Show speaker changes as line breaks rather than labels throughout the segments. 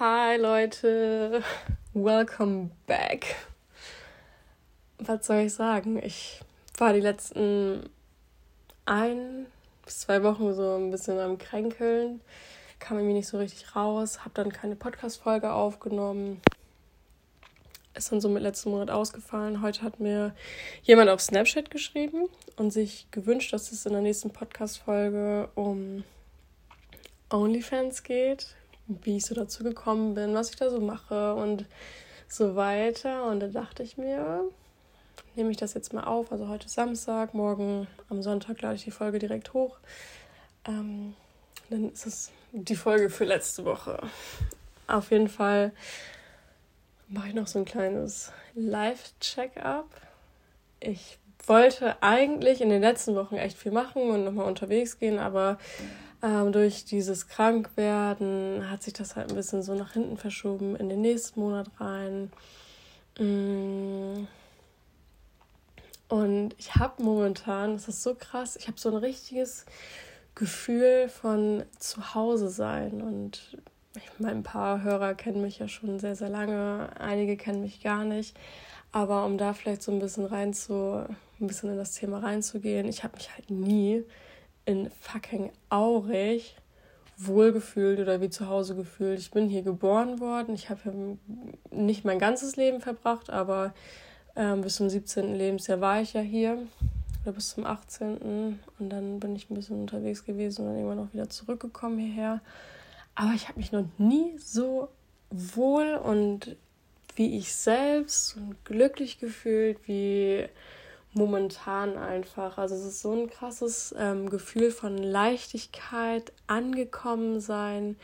Hi Leute, welcome back. Was soll ich sagen? Ich war die letzten ein bis zwei Wochen so ein bisschen am Kränkeln, kam irgendwie nicht so richtig raus, habe dann keine Podcast-Folge aufgenommen. Ist dann so mit letzten Monat ausgefallen. Heute hat mir jemand auf Snapchat geschrieben und sich gewünscht, dass es in der nächsten Podcast-Folge um OnlyFans geht wie ich so dazu gekommen bin, was ich da so mache und so weiter. Und da dachte ich mir, nehme ich das jetzt mal auf. Also heute Samstag, morgen am Sonntag lade ich die Folge direkt hoch. Ähm, dann ist es die Folge für letzte Woche. Auf jeden Fall mache ich noch so ein kleines Live-Check-up. Ich wollte eigentlich in den letzten Wochen echt viel machen und nochmal unterwegs gehen, aber ähm, durch dieses Krankwerden hat sich das halt ein bisschen so nach hinten verschoben in den nächsten Monat rein. Mm. Und ich habe momentan, das ist so krass, ich habe so ein richtiges Gefühl von Zuhause sein. Und ich meine, ein paar Hörer kennen mich ja schon sehr, sehr lange, einige kennen mich gar nicht. Aber um da vielleicht so ein bisschen rein zu, ein bisschen in das Thema reinzugehen, ich habe mich halt nie in fucking Aurich wohlgefühlt oder wie zu Hause gefühlt. Ich bin hier geboren worden. Ich habe nicht mein ganzes Leben verbracht, aber ähm, bis zum 17. Lebensjahr war ich ja hier. Oder bis zum 18. Und dann bin ich ein bisschen unterwegs gewesen und dann irgendwann auch wieder zurückgekommen hierher. Aber ich habe mich noch nie so wohl und wie ich selbst und glücklich gefühlt, wie momentan einfach. Also es ist so ein krasses ähm, Gefühl von Leichtigkeit, angekommen sein.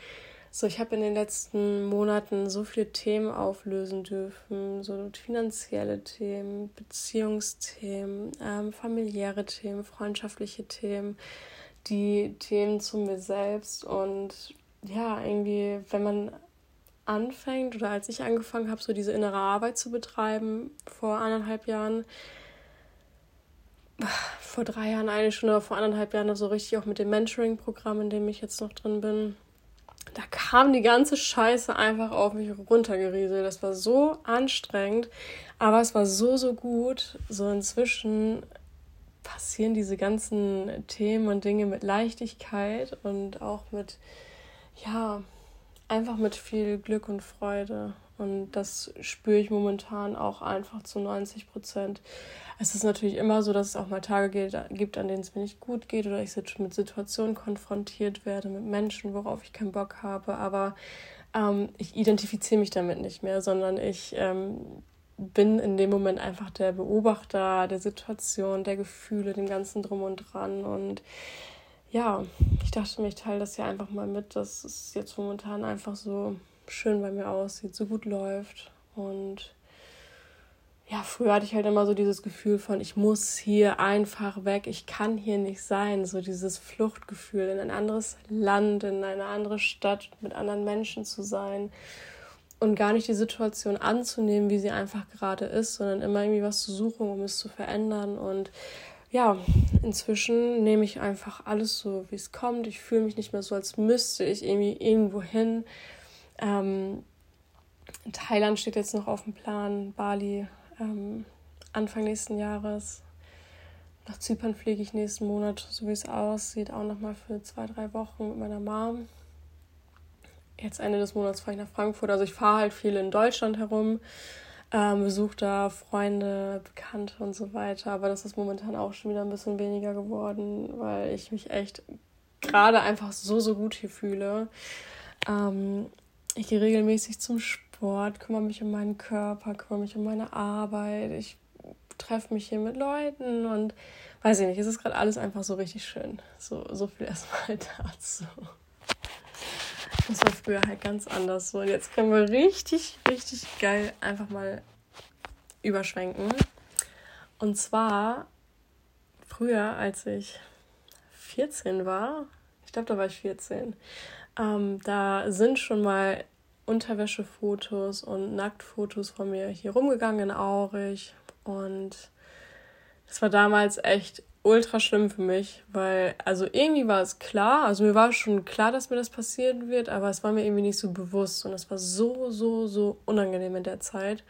So, ich habe in den letzten Monaten so viele Themen auflösen dürfen, so finanzielle Themen, Beziehungsthemen, ähm, familiäre Themen, freundschaftliche Themen, die Themen zu mir selbst und ja, irgendwie, wenn man anfängt oder als ich angefangen habe, so diese innere Arbeit zu betreiben vor anderthalb Jahren, vor drei Jahren eigentlich schon oder vor anderthalb Jahren so richtig auch mit dem Mentoring-Programm, in dem ich jetzt noch drin bin. Da kam die ganze Scheiße einfach auf mich runtergerieselt. Das war so anstrengend, aber es war so, so gut. So inzwischen passieren diese ganzen Themen und Dinge mit Leichtigkeit und auch mit, ja, einfach mit viel Glück und Freude. Und das spüre ich momentan auch einfach zu 90 Prozent. Es ist natürlich immer so, dass es auch mal Tage gibt, an denen es mir nicht gut geht oder ich mit Situationen konfrontiert werde, mit Menschen, worauf ich keinen Bock habe. Aber ähm, ich identifiziere mich damit nicht mehr, sondern ich ähm, bin in dem Moment einfach der Beobachter der Situation, der Gefühle, dem ganzen Drum und Dran. Und ja, ich dachte mir, ich teile das ja einfach mal mit, dass es jetzt momentan einfach so schön bei mir aussieht, so gut läuft. Und ja, früher hatte ich halt immer so dieses Gefühl von, ich muss hier einfach weg, ich kann hier nicht sein. So dieses Fluchtgefühl, in ein anderes Land, in eine andere Stadt, mit anderen Menschen zu sein und gar nicht die Situation anzunehmen, wie sie einfach gerade ist, sondern immer irgendwie was zu suchen, um es zu verändern. Und ja, inzwischen nehme ich einfach alles so, wie es kommt. Ich fühle mich nicht mehr so, als müsste ich irgendwie irgendwo hin ähm, Thailand steht jetzt noch auf dem Plan, Bali ähm, Anfang nächsten Jahres. Nach Zypern fliege ich nächsten Monat, so wie es aussieht, auch nochmal für zwei, drei Wochen mit meiner Mom. Jetzt Ende des Monats fahre ich nach Frankfurt. Also ich fahre halt viel in Deutschland herum, ähm, besuche da Freunde, Bekannte und so weiter. Aber das ist momentan auch schon wieder ein bisschen weniger geworden, weil ich mich echt gerade einfach so, so gut hier fühle. Ähm, ich gehe regelmäßig zum Sport, kümmere mich um meinen Körper, kümmere mich um meine Arbeit. Ich treffe mich hier mit Leuten und weiß ich nicht, es ist gerade alles einfach so richtig schön. So, so viel erstmal dazu. Das war früher halt ganz anders so. Und jetzt können wir richtig, richtig geil einfach mal überschwenken. Und zwar früher, als ich 14 war, ich glaube, da war ich 14, ähm, da sind schon mal Unterwäschefotos und Nacktfotos von mir hier rumgegangen in Aurich. Und es war damals echt ultra schlimm für mich, weil, also irgendwie war es klar, also mir war schon klar, dass mir das passieren wird, aber es war mir irgendwie nicht so bewusst und es war so, so, so unangenehm in der Zeit.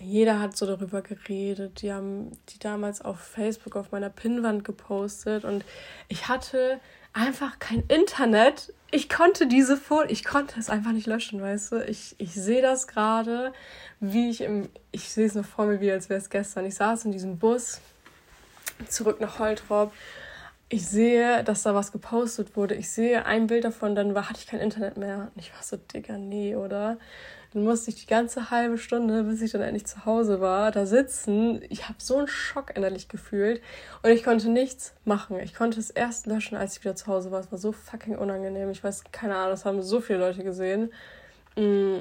Jeder hat so darüber geredet, die haben die damals auf Facebook auf meiner Pinnwand gepostet und ich hatte einfach kein Internet. Ich konnte diese Fotos, ich konnte es einfach nicht löschen, weißt du? Ich, ich sehe das gerade, wie ich im, ich sehe es noch vor mir, wie als wäre es gestern. Ich saß in diesem Bus zurück nach Holtrop. Ich sehe, dass da was gepostet wurde. Ich sehe ein Bild davon, dann war, hatte ich kein Internet mehr. Und ich war so, Digga, nee, oder? Dann musste ich die ganze halbe Stunde, bis ich dann endlich zu Hause war, da sitzen. Ich habe so einen Schock innerlich gefühlt und ich konnte nichts machen. Ich konnte es erst löschen, als ich wieder zu Hause war. Es war so fucking unangenehm. Ich weiß, keine Ahnung, das haben so viele Leute gesehen. Mm,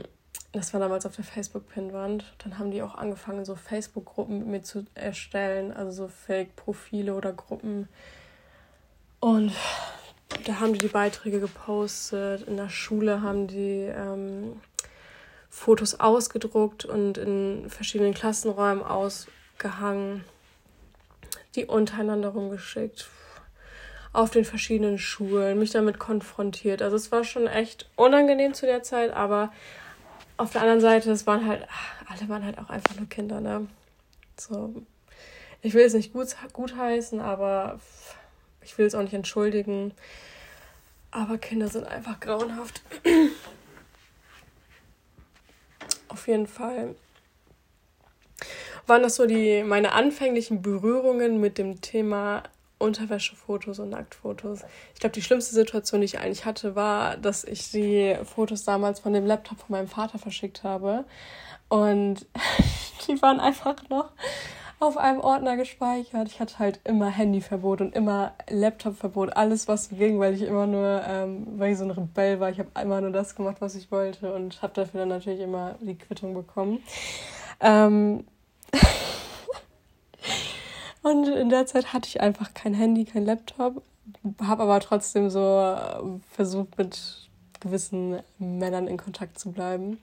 das war damals auf der Facebook-Pinwand. Dann haben die auch angefangen, so Facebook-Gruppen mit mir zu erstellen, also so Fake-Profile oder Gruppen. Und da haben die die Beiträge gepostet. In der Schule haben die ähm, Fotos ausgedruckt und in verschiedenen Klassenräumen ausgehangen, die untereinander rumgeschickt, auf den verschiedenen Schulen, mich damit konfrontiert. Also es war schon echt unangenehm zu der Zeit, aber auf der anderen Seite, es waren halt, alle waren halt auch einfach nur Kinder, ne? So, ich will es nicht gut, gut heißen, aber ich will es auch nicht entschuldigen. Aber Kinder sind einfach grauenhaft. Auf jeden Fall waren das so die meine anfänglichen Berührungen mit dem Thema Unterwäschefotos und Nacktfotos. Ich glaube, die schlimmste Situation, die ich eigentlich hatte, war, dass ich die Fotos damals von dem Laptop von meinem Vater verschickt habe. Und die waren einfach noch auf einem Ordner gespeichert. Ich hatte halt immer Handyverbot und immer Laptopverbot, alles was ging, weil ich immer nur, ähm, weil ich so ein Rebell war, ich habe immer nur das gemacht, was ich wollte und habe dafür dann natürlich immer die Quittung bekommen. Ähm und in der Zeit hatte ich einfach kein Handy, kein Laptop, habe aber trotzdem so äh, versucht, mit gewissen Männern in Kontakt zu bleiben.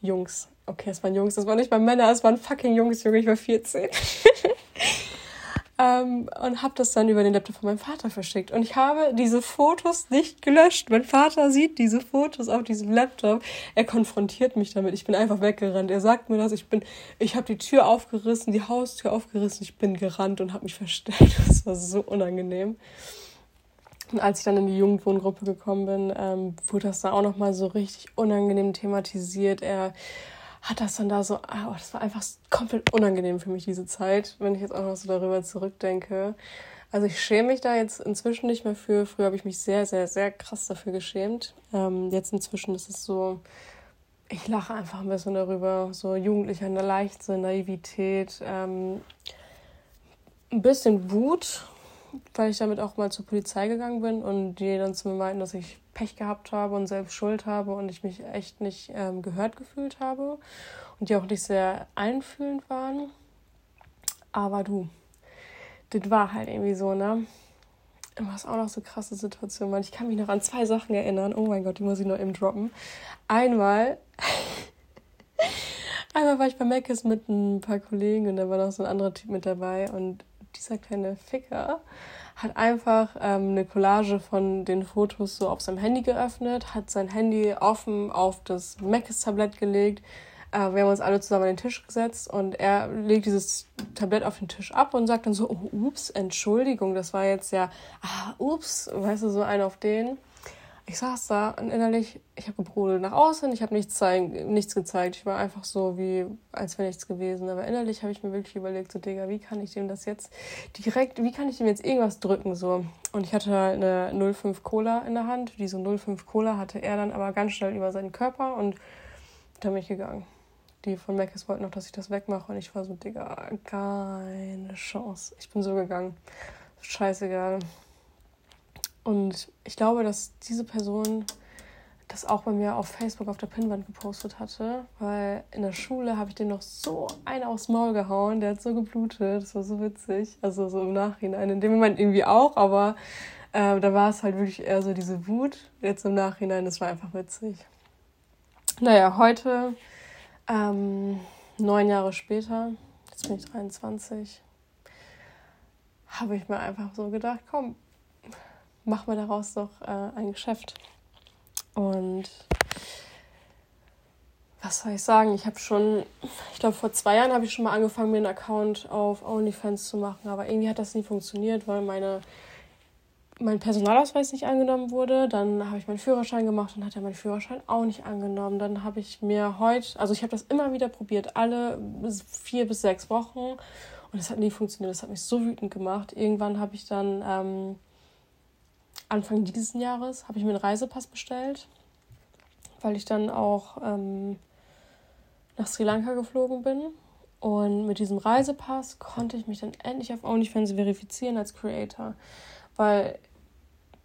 Jungs. Okay, es waren Jungs, das waren nicht mal Männer, es waren fucking Jungs, Junge, ich war 14. ähm, und habe das dann über den Laptop von meinem Vater verschickt. Und ich habe diese Fotos nicht gelöscht. Mein Vater sieht diese Fotos auf diesem Laptop. Er konfrontiert mich damit. Ich bin einfach weggerannt. Er sagt mir das. Ich bin, ich habe die Tür aufgerissen, die Haustür aufgerissen. Ich bin gerannt und habe mich versteckt. Das war so unangenehm. Als ich dann in die Jugendwohngruppe gekommen bin, ähm, wurde das da auch nochmal so richtig unangenehm thematisiert. Er hat das dann da so, oh, das war einfach komplett unangenehm für mich, diese Zeit, wenn ich jetzt auch noch so darüber zurückdenke. Also ich schäme mich da jetzt inzwischen nicht mehr für. Früher habe ich mich sehr, sehr, sehr krass dafür geschämt. Ähm, jetzt inzwischen ist es so, ich lache einfach ein bisschen darüber. So jugendlicher Leichtsinn, Naivität, ähm, ein bisschen Wut, weil ich damit auch mal zur Polizei gegangen bin und die dann zu mir meinten, dass ich Pech gehabt habe und selbst Schuld habe und ich mich echt nicht ähm, gehört gefühlt habe und die auch nicht sehr einfühlend waren. Aber du, das war halt irgendwie so, ne? Was auch noch so krasse Situation war. Ich kann mich noch an zwei Sachen erinnern. Oh mein Gott, die muss ich noch eben droppen. Einmal, einmal war ich bei Meckes mit ein paar Kollegen und da war noch so ein anderer Typ mit dabei und dieser kleine Ficker hat einfach ähm, eine Collage von den Fotos so auf seinem Handy geöffnet, hat sein Handy offen auf das Macis-Tablett gelegt. Äh, wir haben uns alle zusammen an den Tisch gesetzt und er legt dieses Tablett auf den Tisch ab und sagt dann so, oh, ups, Entschuldigung, das war jetzt ja, ah, ups, weißt du, so ein auf den ich saß da und innerlich, ich habe gebrodelt nach außen, ich habe nichts, nichts gezeigt. Ich war einfach so, wie als wäre nichts gewesen. Aber innerlich habe ich mir wirklich überlegt, so, Digga, wie kann ich dem das jetzt direkt, wie kann ich dem jetzt irgendwas drücken, so. Und ich hatte halt eine 05 Cola in der Hand. Diese 05 Cola hatte er dann aber ganz schnell über seinen Körper und da bin ich gegangen. Die von Meckes wollten noch, dass ich das wegmache und ich war so, Digga, keine Chance. Ich bin so gegangen. Scheißegal. Und ich glaube, dass diese Person das auch bei mir auf Facebook auf der Pinnwand gepostet hatte, weil in der Schule habe ich den noch so einen aufs Maul gehauen, der hat so geblutet, das war so witzig, also so im Nachhinein, in dem Moment irgendwie auch, aber äh, da war es halt wirklich eher so diese Wut, jetzt im Nachhinein, das war einfach witzig. Naja, heute, ähm, neun Jahre später, jetzt bin ich 23, habe ich mir einfach so gedacht, komm, mach mal daraus doch äh, ein Geschäft. Und was soll ich sagen? Ich habe schon, ich glaube, vor zwei Jahren habe ich schon mal angefangen, mir einen Account auf OnlyFans zu machen, aber irgendwie hat das nie funktioniert, weil meine, mein Personalausweis nicht angenommen wurde. Dann habe ich meinen Führerschein gemacht und hat er meinen Führerschein auch nicht angenommen. Dann habe ich mir heute, also ich habe das immer wieder probiert, alle vier bis sechs Wochen und es hat nie funktioniert. Das hat mich so wütend gemacht. Irgendwann habe ich dann ähm, Anfang dieses Jahres habe ich mir einen Reisepass bestellt, weil ich dann auch ähm, nach Sri Lanka geflogen bin. Und mit diesem Reisepass konnte ich mich dann endlich auf OnlyFans verifizieren als Creator. Weil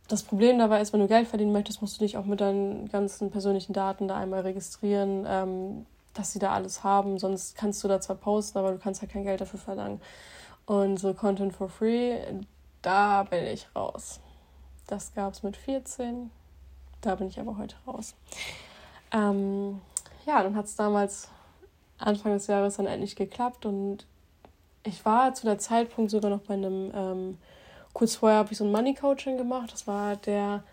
das Problem dabei ist, wenn du Geld verdienen möchtest, musst du dich auch mit deinen ganzen persönlichen Daten da einmal registrieren, ähm, dass sie da alles haben. Sonst kannst du da zwar posten, aber du kannst halt kein Geld dafür verlangen. Und so Content for Free, da bin ich raus. Das gab es mit 14. Da bin ich aber heute raus. Ähm, ja, dann hat es damals Anfang des Jahres dann endlich geklappt und ich war zu der Zeitpunkt sogar noch bei einem, ähm, kurz vorher habe ich so ein Money Coaching gemacht. Das war der,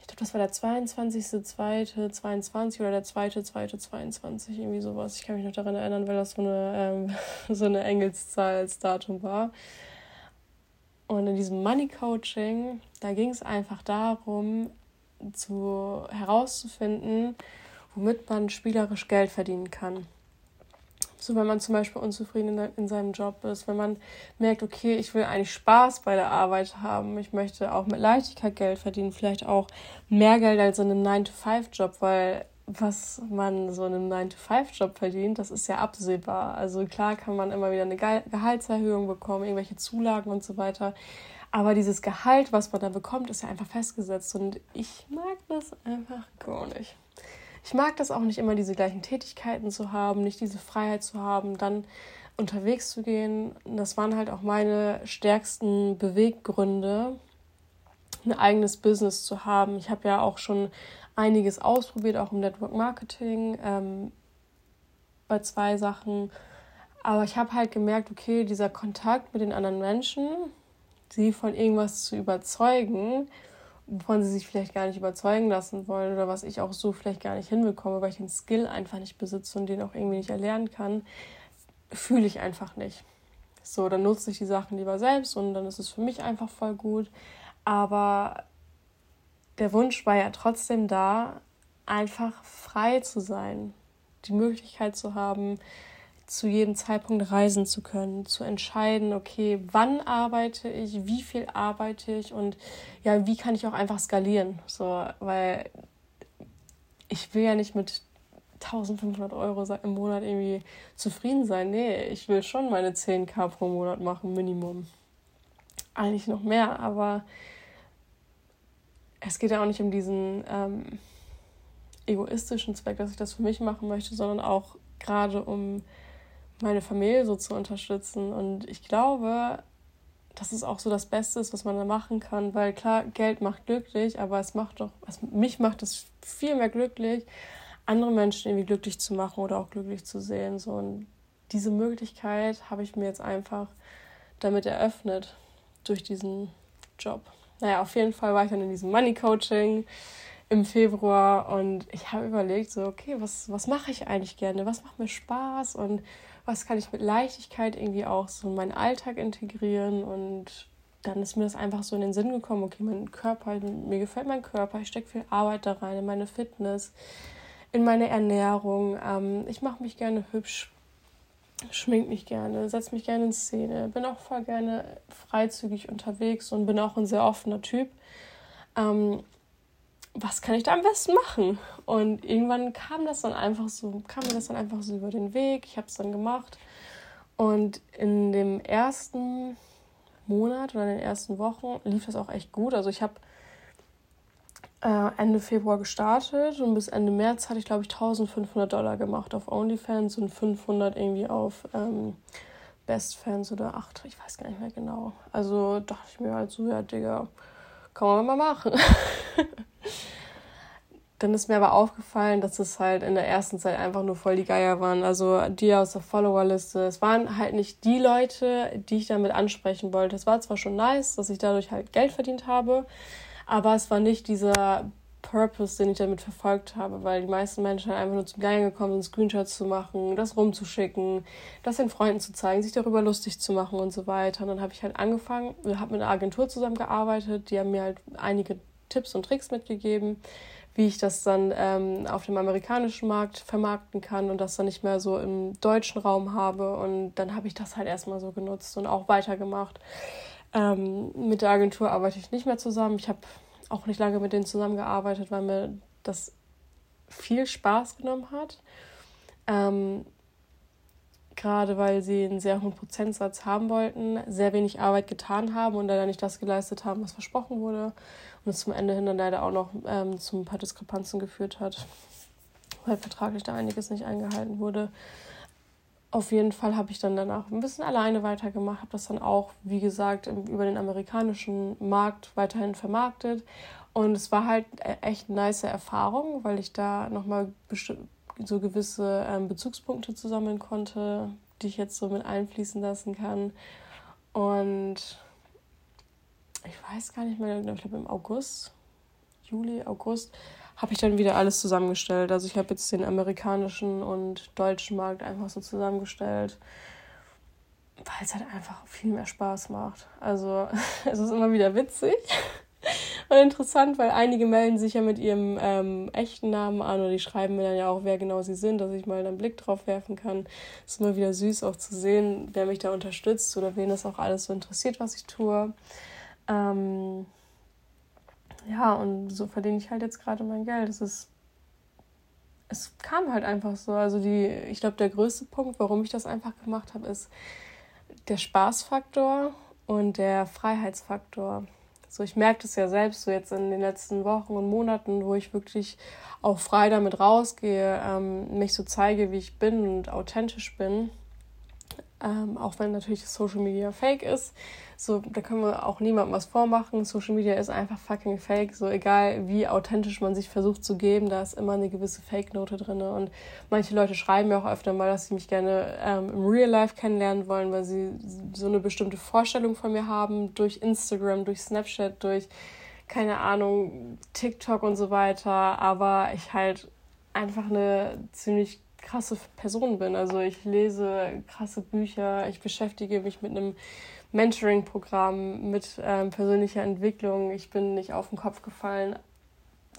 ich glaube, das war der 22.02.22 oder der 2.02.22, irgendwie sowas. Ich kann mich noch daran erinnern, weil das so eine, ähm, so eine Engelszahl als Datum war. Und in diesem Money Coaching, da ging es einfach darum, zu, herauszufinden, womit man spielerisch Geld verdienen kann. So, wenn man zum Beispiel unzufrieden in, in, seinem Job ist, wenn man merkt, okay, ich will eigentlich Spaß bei der Arbeit haben, ich möchte auch mit Leichtigkeit Geld verdienen, vielleicht auch mehr Geld als in einem 9-to-5-Job, weil was man so in einem 9-to-5-Job verdient, das ist ja absehbar. Also klar kann man immer wieder eine Gehaltserhöhung bekommen, irgendwelche Zulagen und so weiter. Aber dieses Gehalt, was man da bekommt, ist ja einfach festgesetzt. Und ich mag das einfach gar nicht. Ich mag das auch nicht immer, diese gleichen Tätigkeiten zu haben, nicht diese Freiheit zu haben, dann unterwegs zu gehen. Das waren halt auch meine stärksten Beweggründe, ein eigenes Business zu haben. Ich habe ja auch schon einiges ausprobiert, auch im Network Marketing, ähm, bei zwei Sachen. Aber ich habe halt gemerkt, okay, dieser Kontakt mit den anderen Menschen, sie von irgendwas zu überzeugen, wovon sie sich vielleicht gar nicht überzeugen lassen wollen oder was ich auch so vielleicht gar nicht hinbekomme, weil ich den Skill einfach nicht besitze und den auch irgendwie nicht erlernen kann, fühle ich einfach nicht. So, dann nutze ich die Sachen lieber selbst und dann ist es für mich einfach voll gut. Aber der Wunsch war ja trotzdem da, einfach frei zu sein, die Möglichkeit zu haben, zu jedem Zeitpunkt reisen zu können, zu entscheiden, okay, wann arbeite ich, wie viel arbeite ich und ja, wie kann ich auch einfach skalieren, so, weil ich will ja nicht mit 1500 Euro im Monat irgendwie zufrieden sein. Nee, ich will schon meine 10k pro Monat machen, Minimum. Eigentlich noch mehr, aber es geht ja auch nicht um diesen ähm, egoistischen Zweck, dass ich das für mich machen möchte, sondern auch gerade um meine Familie so zu unterstützen. Und ich glaube, dass es auch so das Beste ist, was man da machen kann, weil klar, Geld macht glücklich, aber es macht doch, es, mich macht es viel mehr glücklich, andere Menschen irgendwie glücklich zu machen oder auch glücklich zu sehen. So. Und diese Möglichkeit habe ich mir jetzt einfach damit eröffnet durch diesen Job naja, auf jeden Fall war ich dann in diesem Money Coaching im Februar und ich habe überlegt, so, okay, was, was mache ich eigentlich gerne? Was macht mir Spaß und was kann ich mit Leichtigkeit irgendwie auch so in meinen Alltag integrieren? Und dann ist mir das einfach so in den Sinn gekommen, okay, mein Körper, mir gefällt mein Körper, ich stecke viel Arbeit da rein, in meine Fitness, in meine Ernährung. Ähm, ich mache mich gerne hübsch, schmink mich gerne, setze mich gerne in Szene, bin auch voll gerne freizügig unterwegs und bin auch ein sehr offener Typ. Ähm, was kann ich da am besten machen? Und irgendwann kam das dann einfach so, kam mir das dann einfach so über den Weg. Ich habe es dann gemacht. Und in dem ersten Monat oder in den ersten Wochen lief das auch echt gut. Also ich habe äh, Ende Februar gestartet und bis Ende März hatte ich, glaube ich, 1500 Dollar gemacht auf OnlyFans und 500 irgendwie auf ähm, Bestfans oder 8, ich weiß gar nicht mehr genau. Also dachte ich mir halt so, ja, Digga, kann man mal machen. dann ist mir aber aufgefallen, dass es halt in der ersten Zeit einfach nur voll die Geier waren. Also die aus der Followerliste. Es waren halt nicht die Leute, die ich damit ansprechen wollte. Es war zwar schon nice, dass ich dadurch halt Geld verdient habe, aber es war nicht dieser Purpose, den ich damit verfolgt habe, weil die meisten Menschen einfach nur zum Geiern gekommen sind, Screenshots zu machen, das rumzuschicken, das den Freunden zu zeigen, sich darüber lustig zu machen und so weiter. Und dann habe ich halt angefangen, habe mit einer Agentur zusammengearbeitet, die haben mir halt einige Tipps und Tricks mitgegeben, wie ich das dann ähm, auf dem amerikanischen Markt vermarkten kann und das dann nicht mehr so im deutschen Raum habe. Und dann habe ich das halt erstmal so genutzt und auch weitergemacht. Ähm, mit der Agentur arbeite ich nicht mehr zusammen. Ich habe auch nicht lange mit denen zusammengearbeitet, weil mir das viel Spaß genommen hat. Ähm, gerade weil sie einen sehr hohen Prozentsatz haben wollten, sehr wenig Arbeit getan haben und leider nicht das geleistet haben, was versprochen wurde. Und es zum Ende hin dann leider auch noch ähm, zu ein paar Diskrepanzen geführt hat, weil vertraglich da einiges nicht eingehalten wurde. Auf jeden Fall habe ich dann danach ein bisschen alleine weitergemacht, habe das dann auch, wie gesagt, über den amerikanischen Markt weiterhin vermarktet. Und es war halt e-, echt eine nice Erfahrung, weil ich da nochmal so gewisse ähm, Bezugspunkte zusammen konnte, die ich jetzt so mit einfließen lassen kann. Und ich weiß gar nicht mehr, ich glaube im August, Juli, August, habe ich dann wieder alles zusammengestellt. Also ich habe jetzt den amerikanischen und deutschen Markt einfach so zusammengestellt, weil es halt einfach viel mehr Spaß macht. Also es ist immer wieder witzig und interessant, weil einige melden sich ja mit ihrem ähm, echten Namen an oder die schreiben mir dann ja auch, wer genau sie sind, dass ich mal einen Blick drauf werfen kann. Es ist immer wieder süß auch zu sehen, wer mich da unterstützt oder wen das auch alles so interessiert, was ich tue. Ähm, ja, und so verdiene ich halt jetzt gerade mein Geld. Es ist, es kam halt einfach so. Also die, ich glaube, der größte Punkt, warum ich das einfach gemacht habe, ist der Spaßfaktor und der Freiheitsfaktor. So, ich merke das ja selbst so jetzt in den letzten Wochen und Monaten, wo ich wirklich auch frei damit rausgehe, ähm, mich so zeige, wie ich bin und authentisch bin. Ähm, auch wenn natürlich Social Media fake ist. So, da können wir auch niemandem was vormachen. Social Media ist einfach fucking fake. So, egal wie authentisch man sich versucht zu geben, da ist immer eine gewisse Fake-Note drin. Und manche Leute schreiben mir auch öfter mal, dass sie mich gerne ähm, im Real Life kennenlernen wollen, weil sie so eine bestimmte Vorstellung von mir haben, durch Instagram, durch Snapchat, durch, keine Ahnung, TikTok und so weiter. Aber ich halt einfach eine ziemlich krasse Person bin. Also ich lese krasse Bücher, ich beschäftige mich mit einem Mentoring-Programm, mit ähm, persönlicher Entwicklung. Ich bin nicht auf den Kopf gefallen.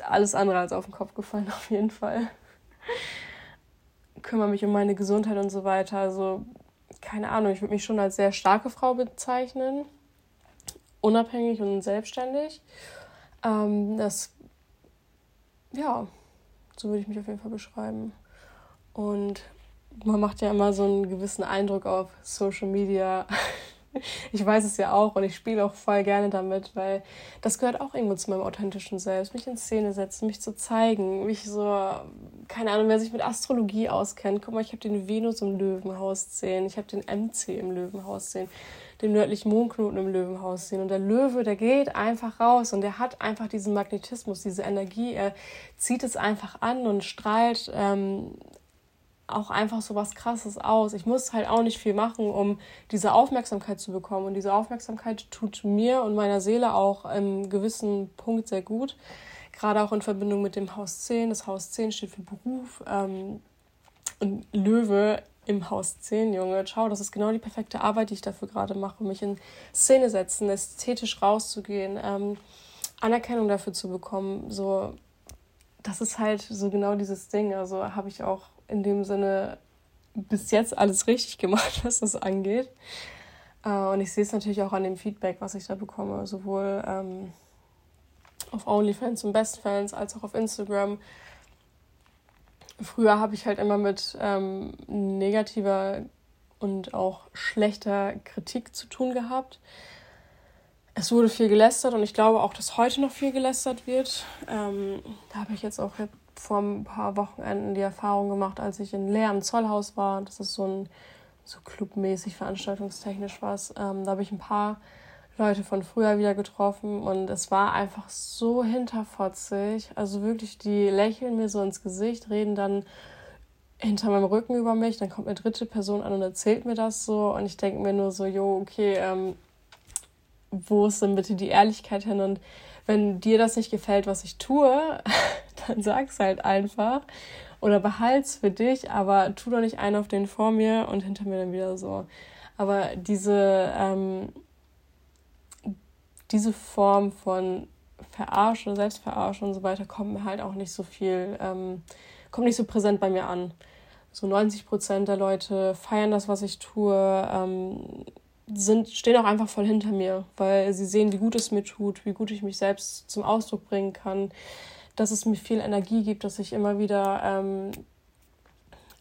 Alles andere als auf den Kopf gefallen, auf jeden Fall. Kümmere mich um meine Gesundheit und so weiter. Also, keine Ahnung, ich würde mich schon als sehr starke Frau bezeichnen. Unabhängig und selbstständig. Ähm, das, ja, so würde ich mich auf jeden Fall beschreiben. Und man macht ja immer so einen gewissen Eindruck auf Social Media. Ich weiß es ja auch und ich spiele auch voll gerne damit, weil das gehört auch irgendwo zu meinem authentischen Selbst. Mich in Szene setzen, mich zu zeigen, mich so, keine Ahnung, wer sich mit Astrologie auskennt. Guck mal, ich habe den Venus im Löwenhaus sehen, ich habe den MC im Löwenhaus sehen, den nördlichen Mondknoten im Löwenhaus sehen. Und der Löwe, der geht einfach raus und der hat einfach diesen Magnetismus, diese Energie. Er zieht es einfach an und strahlt ähm, auch einfach so was Krasses aus. Ich muss halt auch nicht viel machen, um diese Aufmerksamkeit zu bekommen. Und diese Aufmerksamkeit tut mir und meiner Seele auch im gewissen Punkt sehr gut. Gerade auch in Verbindung mit dem Haus 10. Das Haus 10 steht für Beruf. Ähm, und Löwe im Haus 10, Junge. Ciao, das ist genau die perfekte Arbeit, die ich dafür gerade mache. Mich in Szene setzen, ästhetisch rauszugehen, ähm, Anerkennung dafür zu bekommen. So, das ist halt so genau dieses Ding. Also habe ich auch in dem Sinne bis jetzt alles richtig gemacht, was das angeht. Äh, und ich sehe es natürlich auch an dem Feedback, was ich da bekomme, sowohl ähm, auf OnlyFans und Bestfans als auch auf Instagram. Früher habe ich halt immer mit ähm, negativer und auch schlechter Kritik zu tun gehabt. Es wurde viel gelästert und ich glaube auch, dass heute noch viel gelästert wird. Ähm, da habe ich jetzt auch vor ein paar Wochenenden die Erfahrung gemacht, als ich in Leer im Zollhaus war. Das ist so ein so clubmäßig, veranstaltungstechnisch was. Ähm, da habe ich ein paar Leute von früher wieder getroffen und es war einfach so hinterfotzig. Also wirklich, die lächeln mir so ins Gesicht, reden dann hinter meinem Rücken über mich, dann kommt eine dritte Person an und erzählt mir das so und ich denke mir nur so, jo, okay, ähm, wo ist denn bitte die Ehrlichkeit hin? Und wenn dir das nicht gefällt, was ich tue, dann sag's halt einfach oder behalt's für dich, aber tu doch nicht einen auf den vor mir und hinter mir dann wieder so. Aber diese, ähm, diese Form von Verarschen, Selbstverarschen und so weiter kommt mir halt auch nicht so viel, ähm, kommt nicht so präsent bei mir an. So 90 Prozent der Leute feiern das, was ich tue, ähm, sind, stehen auch einfach voll hinter mir, weil sie sehen, wie gut es mir tut, wie gut ich mich selbst zum Ausdruck bringen kann, dass es mir viel Energie gibt, dass ich immer wieder ähm,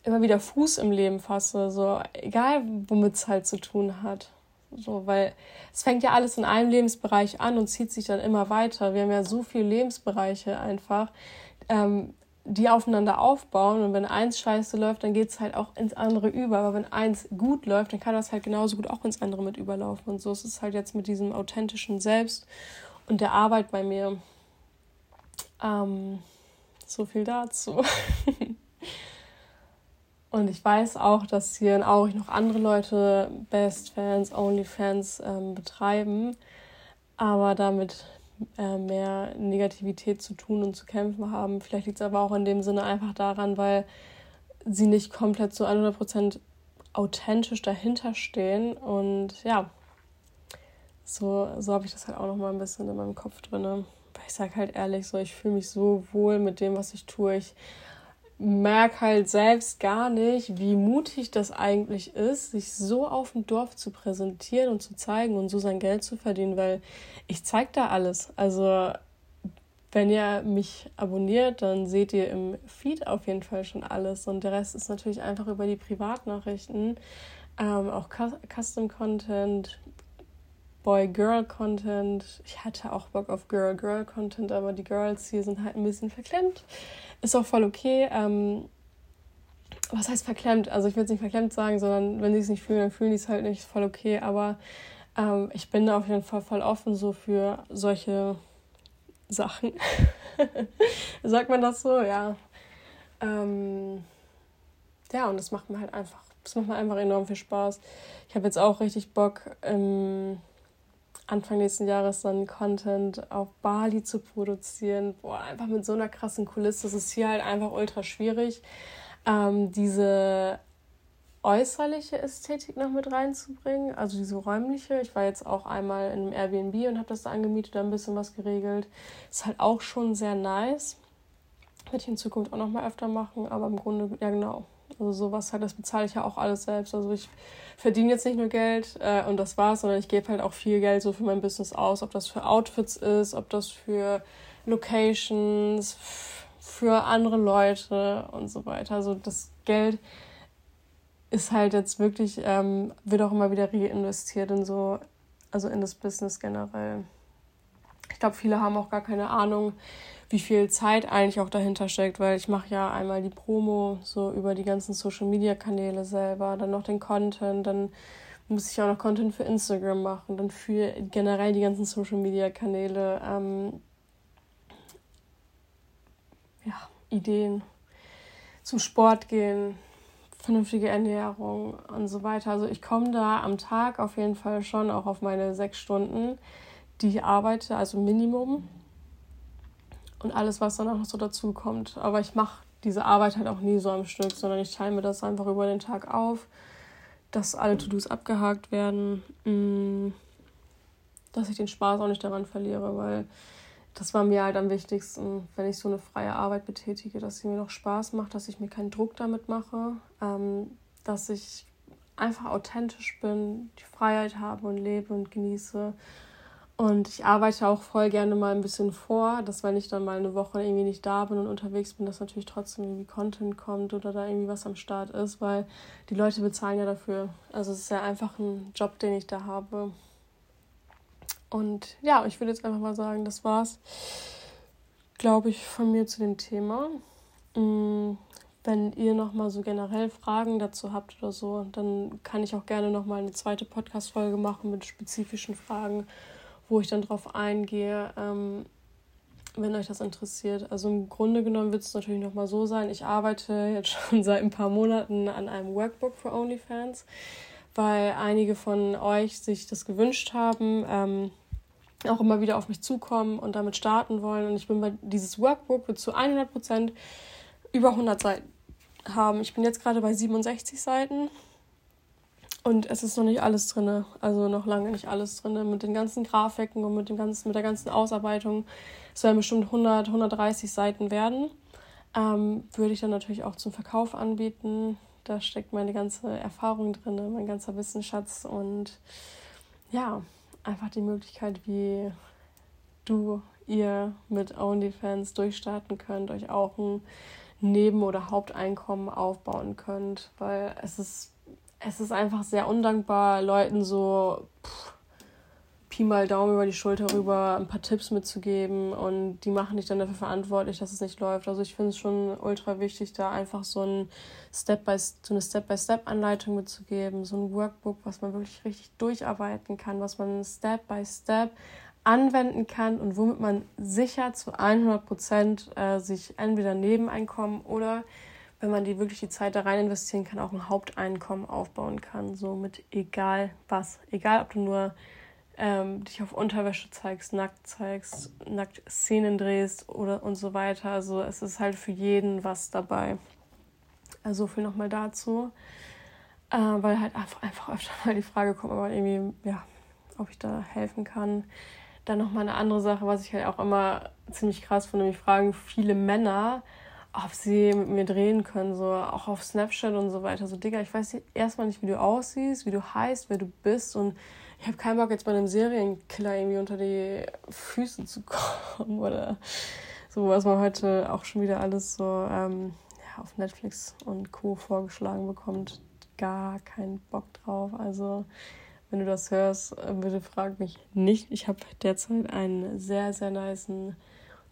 immer wieder Fuß im Leben fasse, so egal womit es halt zu tun hat. So, weil es fängt ja alles in einem Lebensbereich an und zieht sich dann immer weiter. Wir haben ja so viele Lebensbereiche einfach, ähm, die aufeinander aufbauen. Und wenn eins scheiße läuft, dann geht es halt auch ins andere über. Aber wenn eins gut läuft, dann kann das halt genauso gut auch ins andere mit überlaufen. Und so ist es halt jetzt mit diesem authentischen Selbst und der Arbeit bei mir. Ähm, so viel dazu. Und ich weiß auch, dass hier in Aurich noch andere Leute Best-Fans, Only-Fans ähm, betreiben, aber damit äh, mehr Negativität zu tun und zu kämpfen haben. Vielleicht liegt es aber auch in dem Sinne einfach daran, weil sie nicht komplett zu 100% authentisch dahinter stehen. Und ja, so, so habe ich das halt auch noch mal ein bisschen in meinem Kopf drin. Ich sage halt ehrlich, so, ich fühle mich so wohl mit dem, was ich tue. Ich merke halt selbst gar nicht, wie mutig das eigentlich ist, sich so auf dem Dorf zu präsentieren und zu zeigen und so sein Geld zu verdienen, weil ich zeige da alles. Also wenn ihr mich abonniert, dann seht ihr im Feed auf jeden Fall schon alles und der Rest ist natürlich einfach über die Privatnachrichten, ähm, auch Custom Content, Boy-Girl-Content. Ich hatte auch Bock auf Girl-Girl-Content, aber die Girls hier sind halt ein bisschen verklemmt. Ist auch voll okay. Ähm, was heißt verklemmt? Also ich will es nicht verklemmt sagen, sondern wenn sie es nicht fühlen, dann fühlen die es halt nicht. Ist voll okay. Aber ähm, ich bin da auf jeden Fall voll offen so für solche Sachen. Sagt man das so? Ja. Ähm, ja, und das macht mir halt einfach, das macht mir einfach enorm viel Spaß. Ich habe jetzt auch richtig Bock, ähm, Anfang nächsten Jahres dann Content auf Bali zu produzieren. Boah, einfach mit so einer krassen Kulisse. Das ist hier halt einfach ultra schwierig, ähm, diese äußerliche Ästhetik noch mit reinzubringen, also diese räumliche. Ich war jetzt auch einmal in einem Airbnb und habe das da angemietet, da ein bisschen was geregelt. Ist halt auch schon sehr nice. Werde ich in Zukunft auch noch mal öfter machen, aber im Grunde, ja genau, also sowas halt, das bezahle ich ja auch alles selbst. Also ich verdiene jetzt nicht nur Geld äh, und das war's, sondern ich gebe halt auch viel Geld so für mein Business aus, ob das für Outfits ist, ob das für Locations, für andere Leute und so weiter. Also das Geld ist halt jetzt wirklich, ähm, wird auch immer wieder reinvestiert in so, also in das Business generell. Ich glaube, viele haben auch gar keine Ahnung, wie viel Zeit eigentlich auch dahinter steckt, weil ich mache ja einmal die Promo so über die ganzen Social Media Kanäle selber, dann noch den Content, dann muss ich auch noch Content für Instagram machen, dann für generell die ganzen Social Media Kanäle, ähm, ja, Ideen zum Sport gehen, vernünftige Ernährung und so weiter. Also ich komme da am Tag auf jeden Fall schon auch auf meine sechs Stunden, die ich arbeite, also Minimum. Und alles, was dann auch noch so dazu kommt. Aber ich mache diese Arbeit halt auch nie so am Stück, sondern ich teile mir das einfach über den Tag auf, dass alle To-Dos abgehakt werden, mm, dass ich den Spaß auch nicht daran verliere, weil das war mir halt am wichtigsten, wenn ich so eine freie Arbeit betätige, dass sie mir noch Spaß macht, dass ich mir keinen Druck damit mache, ähm, dass ich einfach authentisch bin, die Freiheit habe und lebe und genieße und ich arbeite auch voll gerne mal ein bisschen vor, dass wenn ich dann mal eine Woche irgendwie nicht da bin und unterwegs bin, dass natürlich trotzdem irgendwie Content kommt oder da irgendwie was am Start ist, weil die Leute bezahlen ja dafür. Also es ist ja einfach ein Job, den ich da habe. Und ja, ich würde jetzt einfach mal sagen, das war's, glaube ich, von mir zu dem Thema. Mm, wenn ihr nochmal so generell Fragen dazu habt oder so, dann kann ich auch gerne nochmal eine zweite Podcast-Folge machen mit spezifischen Fragen, wo ich dann drauf eingehe, ähm, wenn euch das interessiert. Also im Grunde genommen wird es natürlich nochmal so sein, ich arbeite jetzt schon seit ein paar Monaten an einem Workbook für OnlyFans, weil einige von euch sich das gewünscht haben. Ähm, auch immer wieder auf mich zukommen und damit starten wollen. Und ich bin bei dieses Workbook wird zu 100% über 100 Seiten haben. Ich bin jetzt gerade bei 67 Seiten und es ist noch nicht alles drin. Also noch lange nicht alles drin. Mit den ganzen Grafiken und mit, dem ganzen, mit der ganzen Ausarbeitung. Es werden bestimmt 100, 130 Seiten werden. Ähm, würde ich dann natürlich auch zum Verkauf anbieten. Da steckt meine ganze Erfahrung drin, mein ganzer Wissensschatz und ja, einfach die Möglichkeit, wie du, ihr mit OnlyFans durchstarten könnt, euch auch ein Neben- oder Haupteinkommen aufbauen könnt, weil es ist, es ist einfach sehr undankbar, Leuten so pff, Pi mal Daumen über die Schulter rüber ein paar Tipps mitzugeben und die machen dich dann dafür verantwortlich, dass es nicht läuft. Also ich finde es schon ultra wichtig, da einfach so, ein Step -by, so eine Step-by-Step-Anleitung mitzugeben, so ein Workbook, was man wirklich richtig durcharbeiten kann, was man Step-by-Step Step anwenden kann und womit man sicher zu 100 Prozent äh, sich entweder Nebeneinkommen oder wenn man die wirklich die Zeit da rein investieren kann, auch ein Haupteinkommen aufbauen kann. So mit egal was. Egal, ob du nur ähm, dich auf Unterwäsche zeigst, nackt zeigst, nackt Szenen drehst oder und so weiter. Also es ist halt für jeden was dabei. Also viel nochmal dazu. Äh, weil halt einfach, einfach öfter mal die Frage kommt, aber irgendwie, ja, ob ich da helfen kann. Dann nochmal eine andere Sache, was ich halt auch immer ziemlich krass finde, mich fragen viele Männer, ob sie mit mir drehen können, so auch auf Snapchat und so weiter. So, Digga, ich weiß erstmal nicht, wie du aussiehst, wie du heißt, wer du bist und ich habe keinen Bock, jetzt bei einem Serienkiller irgendwie unter die Füße zu kommen oder so, was man heute auch schon wieder alles so ähm, ja, auf Netflix und Co. vorgeschlagen bekommt. Gar keinen Bock drauf. Also wenn du das hörst, bitte frag mich nicht. Ich habe derzeit einen sehr, sehr niceen,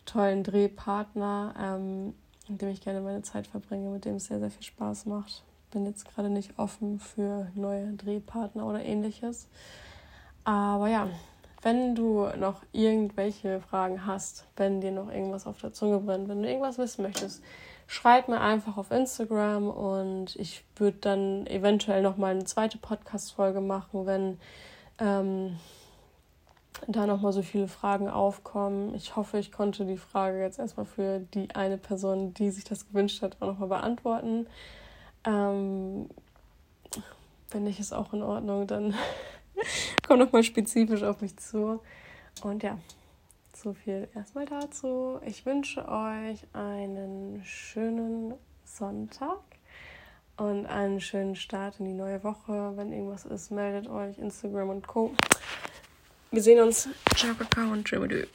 tollen Drehpartner, ähm, mit dem ich gerne meine Zeit verbringe, mit dem es sehr, sehr viel Spaß macht. Bin jetzt gerade nicht offen für neue Drehpartner oder ähnliches. Aber ja, wenn du noch irgendwelche Fragen hast, wenn dir noch irgendwas auf der Zunge brennt, wenn du irgendwas wissen möchtest, schreib mir einfach auf Instagram und ich würde dann eventuell noch mal eine zweite Podcast-Folge machen, wenn ähm, da noch mal so viele Fragen aufkommen. Ich hoffe, ich konnte die Frage jetzt erstmal für die eine Person, die sich das gewünscht hat, auch noch mal beantworten. Ähm, wenn nicht, ist auch in Ordnung, dann komm noch mal spezifisch auf mich zu. Und ja, so viel erstmal dazu. Ich wünsche euch einen schönen Sonntag und einen schönen Start in die neue Woche. Wenn irgendwas ist, meldet euch Instagram und Co. Wir sehen uns. Ciao, Kakao und Tschüss.